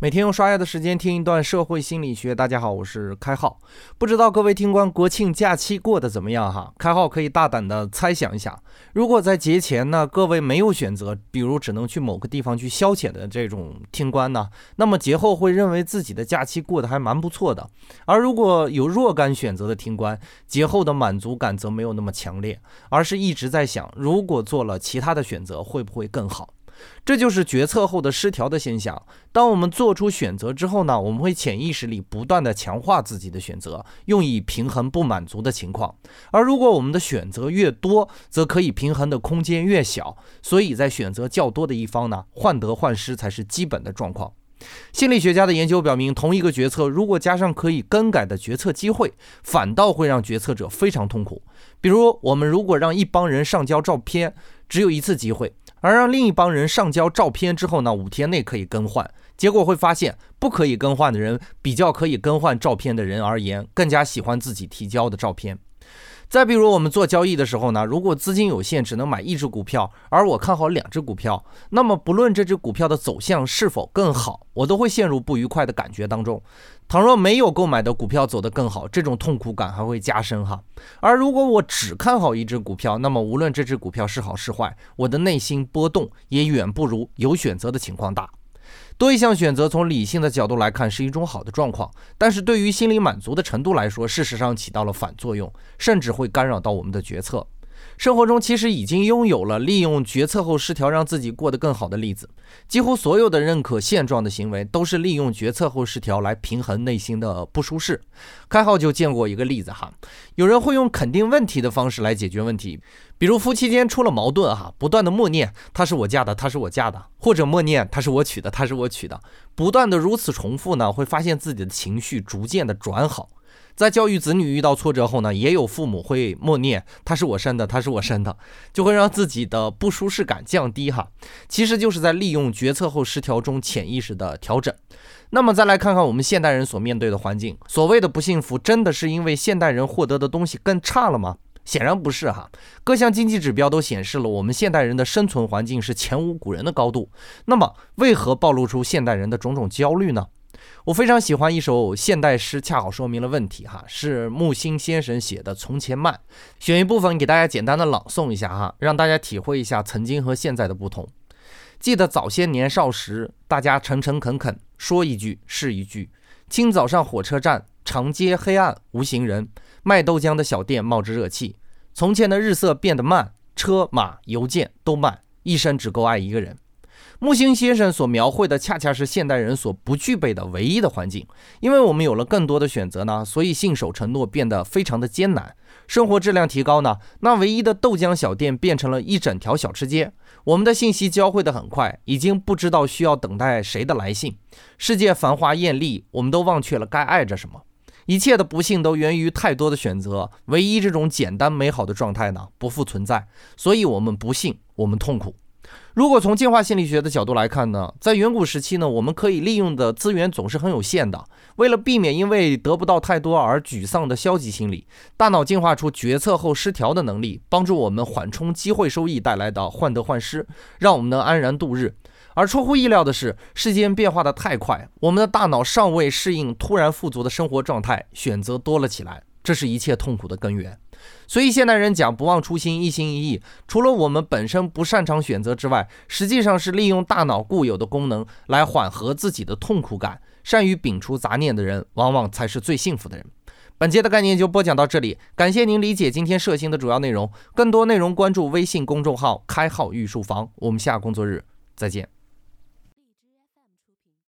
每天用刷牙的时间听一段社会心理学。大家好，我是开浩。不知道各位听官国庆假期过得怎么样哈？开浩可以大胆的猜想一下，如果在节前呢，各位没有选择，比如只能去某个地方去消遣的这种听官呢，那么节后会认为自己的假期过得还蛮不错的。而如果有若干选择的听官，节后的满足感则没有那么强烈，而是一直在想，如果做了其他的选择，会不会更好？这就是决策后的失调的现象。当我们做出选择之后呢，我们会潜意识里不断的强化自己的选择，用以平衡不满足的情况。而如果我们的选择越多，则可以平衡的空间越小。所以在选择较多的一方呢，患得患失才是基本的状况。心理学家的研究表明，同一个决策如果加上可以更改的决策机会，反倒会让决策者非常痛苦。比如，我们如果让一帮人上交照片，只有一次机会。而让另一帮人上交照片之后呢，五天内可以更换。结果会发现，不可以更换的人比较可以更换照片的人而言，更加喜欢自己提交的照片。再比如，我们做交易的时候呢，如果资金有限，只能买一只股票，而我看好两只股票，那么不论这只股票的走向是否更好，我都会陷入不愉快的感觉当中。倘若没有购买的股票走得更好，这种痛苦感还会加深哈。而如果我只看好一只股票，那么无论这只股票是好是坏，我的内心波动也远不如有选择的情况大。多一项选择，从理性的角度来看是一种好的状况，但是对于心理满足的程度来说，事实上起到了反作用，甚至会干扰到我们的决策。生活中其实已经拥有了利用决策后失调让自己过得更好的例子，几乎所有的认可现状的行为都是利用决策后失调来平衡内心的不舒适。开号就见过一个例子哈，有人会用肯定问题的方式来解决问题，比如夫妻间出了矛盾哈，不断的默念他是我嫁的，他是我嫁的，或者默念他是我娶的，他是我娶的，不断的如此重复呢，会发现自己的情绪逐渐的转好。在教育子女遇到挫折后呢，也有父母会默念他是我生的，他是我生的，就会让自己的不舒适感降低哈。其实就是在利用决策后失调中潜意识的调整。那么再来看看我们现代人所面对的环境，所谓的不幸福，真的是因为现代人获得的东西更差了吗？显然不是哈。各项经济指标都显示了我们现代人的生存环境是前无古人的高度。那么为何暴露出现代人的种种焦虑呢？我非常喜欢一首现代诗，恰好说明了问题哈，是木心先生写的《从前慢》，选一部分给大家简单的朗诵一下哈，让大家体会一下曾经和现在的不同。记得早些年少时，大家诚诚恳恳，说一句是一句。清早上火车站，长街黑暗无行人，卖豆浆的小店冒着热气。从前的日色变得慢，车马邮件都慢，一生只够爱一个人。木星先生所描绘的，恰恰是现代人所不具备的唯一的环境。因为我们有了更多的选择呢，所以信守承诺变得非常的艰难。生活质量提高呢，那唯一的豆浆小店变成了一整条小吃街。我们的信息交汇的很快，已经不知道需要等待谁的来信。世界繁华艳丽，我们都忘却了该爱着什么。一切的不幸都源于太多的选择。唯一这种简单美好的状态呢，不复存在。所以我们不幸，我们痛苦。如果从进化心理学的角度来看呢，在远古时期呢，我们可以利用的资源总是很有限的。为了避免因为得不到太多而沮丧的消极心理，大脑进化出决策后失调的能力，帮助我们缓冲机会收益带来的患得患失，让我们能安然度日。而出乎意料的是，世间变化的太快，我们的大脑尚未适应突然富足的生活状态，选择多了起来，这是一切痛苦的根源。所以现代人讲不忘初心，一心一意，除了我们本身不擅长选择之外，实际上是利用大脑固有的功能来缓和自己的痛苦感。善于摒除杂念的人，往往才是最幸福的人。本节的概念就播讲到这里，感谢您理解今天涉星的主要内容。更多内容关注微信公众号“开号御书房”。我们下工作日再见。